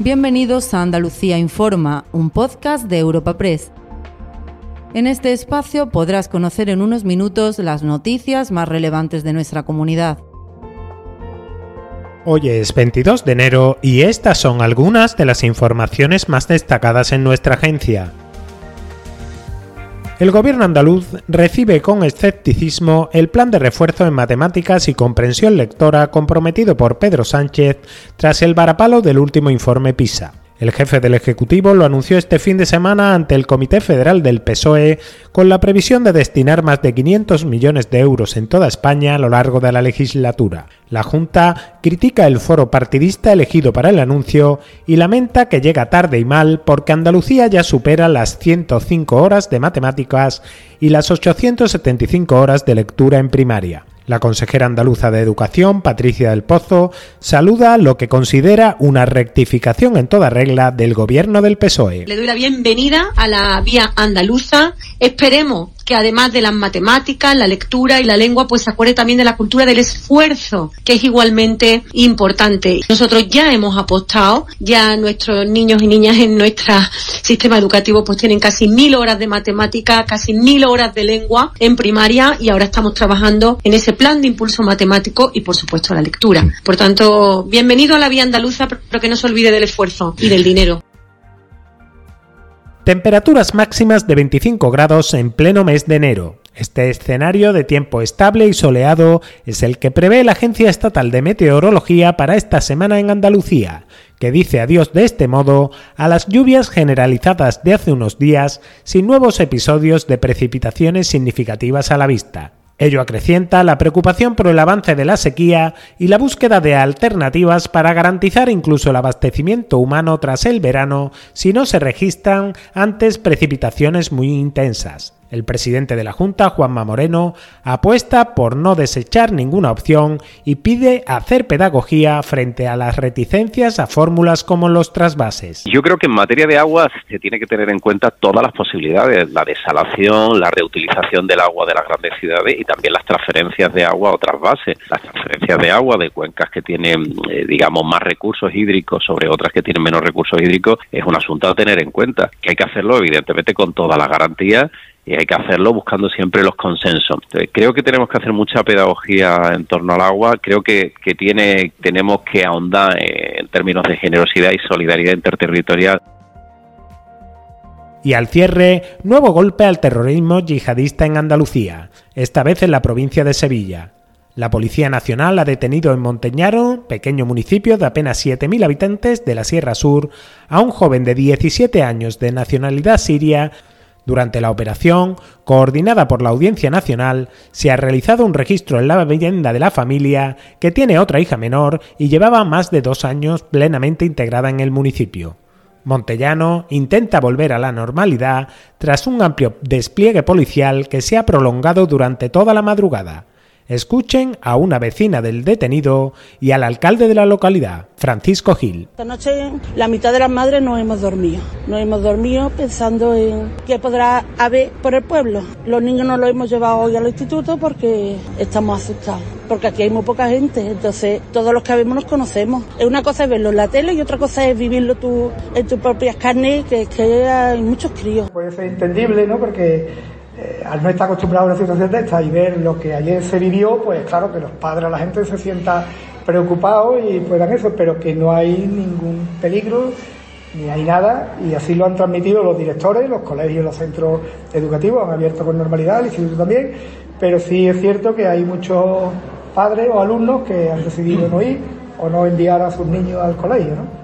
Bienvenidos a Andalucía Informa, un podcast de Europa Press. En este espacio podrás conocer en unos minutos las noticias más relevantes de nuestra comunidad. Hoy es 22 de enero y estas son algunas de las informaciones más destacadas en nuestra agencia. El gobierno andaluz recibe con escepticismo el plan de refuerzo en matemáticas y comprensión lectora comprometido por Pedro Sánchez tras el varapalo del último informe PISA. El jefe del Ejecutivo lo anunció este fin de semana ante el Comité Federal del PSOE con la previsión de destinar más de 500 millones de euros en toda España a lo largo de la legislatura. La Junta critica el foro partidista elegido para el anuncio y lamenta que llega tarde y mal porque Andalucía ya supera las 105 horas de matemáticas y las 875 horas de lectura en primaria. La consejera andaluza de Educación, Patricia del Pozo, saluda lo que considera una rectificación en toda regla del gobierno del PSOE. Le doy la bienvenida a la vía andaluza. Esperemos que además de las matemáticas, la lectura y la lengua, pues se acuerde también de la cultura del esfuerzo, que es igualmente importante. Nosotros ya hemos apostado, ya nuestros niños y niñas en nuestro sistema educativo pues tienen casi mil horas de matemática, casi mil horas de lengua en primaria y ahora estamos trabajando en ese plan de impulso matemático y por supuesto la lectura. Por tanto, bienvenido a la vía andaluza, pero que no se olvide del esfuerzo y del dinero. Temperaturas máximas de 25 grados en pleno mes de enero. Este escenario de tiempo estable y soleado es el que prevé la Agencia Estatal de Meteorología para esta semana en Andalucía, que dice adiós de este modo a las lluvias generalizadas de hace unos días sin nuevos episodios de precipitaciones significativas a la vista. Ello acrecienta la preocupación por el avance de la sequía y la búsqueda de alternativas para garantizar incluso el abastecimiento humano tras el verano si no se registran antes precipitaciones muy intensas. El presidente de la Junta, Juanma Moreno, apuesta por no desechar ninguna opción y pide hacer pedagogía frente a las reticencias a fórmulas como los trasvases. Yo creo que en materia de agua se tiene que tener en cuenta todas las posibilidades, la desalación, la reutilización del agua de las grandes ciudades y también las transferencias de agua a otras bases. Las transferencias de agua de cuencas que tienen, eh, digamos, más recursos hídricos sobre otras que tienen menos recursos hídricos es un asunto a tener en cuenta, que hay que hacerlo evidentemente con todas las garantías y hay que hacerlo buscando siempre los consensos. creo que tenemos que hacer mucha pedagogía en torno al agua, creo que, que tiene, tenemos que ahondar en términos de generosidad y solidaridad interterritorial. Y al cierre, nuevo golpe al terrorismo yihadista en Andalucía, esta vez en la provincia de Sevilla. La Policía Nacional ha detenido en Monteñaro, pequeño municipio de apenas 7.000 habitantes de la Sierra Sur, a un joven de 17 años de nacionalidad siria durante la operación, coordinada por la Audiencia Nacional, se ha realizado un registro en la vivienda de la familia, que tiene otra hija menor y llevaba más de dos años plenamente integrada en el municipio. Montellano intenta volver a la normalidad tras un amplio despliegue policial que se ha prolongado durante toda la madrugada. Escuchen a una vecina del detenido y al alcalde de la localidad, Francisco Gil. Esta noche la mitad de las madres no hemos dormido. No hemos dormido pensando en qué podrá haber por el pueblo. Los niños no los hemos llevado hoy al instituto porque estamos asustados. Porque aquí hay muy poca gente, entonces todos los que vemos nos conocemos. Una cosa es verlo en la tele y otra cosa es vivirlo tú en tus propias carnes, que es que hay muchos críos. Puede ser entendible, ¿no? Porque eh, al no estar acostumbrado a una situación de esta y ver lo que ayer se vivió, pues claro que los padres, la gente se sienta preocupados y puedan eso, pero que no hay ningún peligro ni hay nada y así lo han transmitido los directores, los colegios, los centros educativos, han abierto con normalidad, el instituto también, pero sí es cierto que hay muchos padres o alumnos que han decidido no ir o no enviar a sus niños al colegio, ¿no?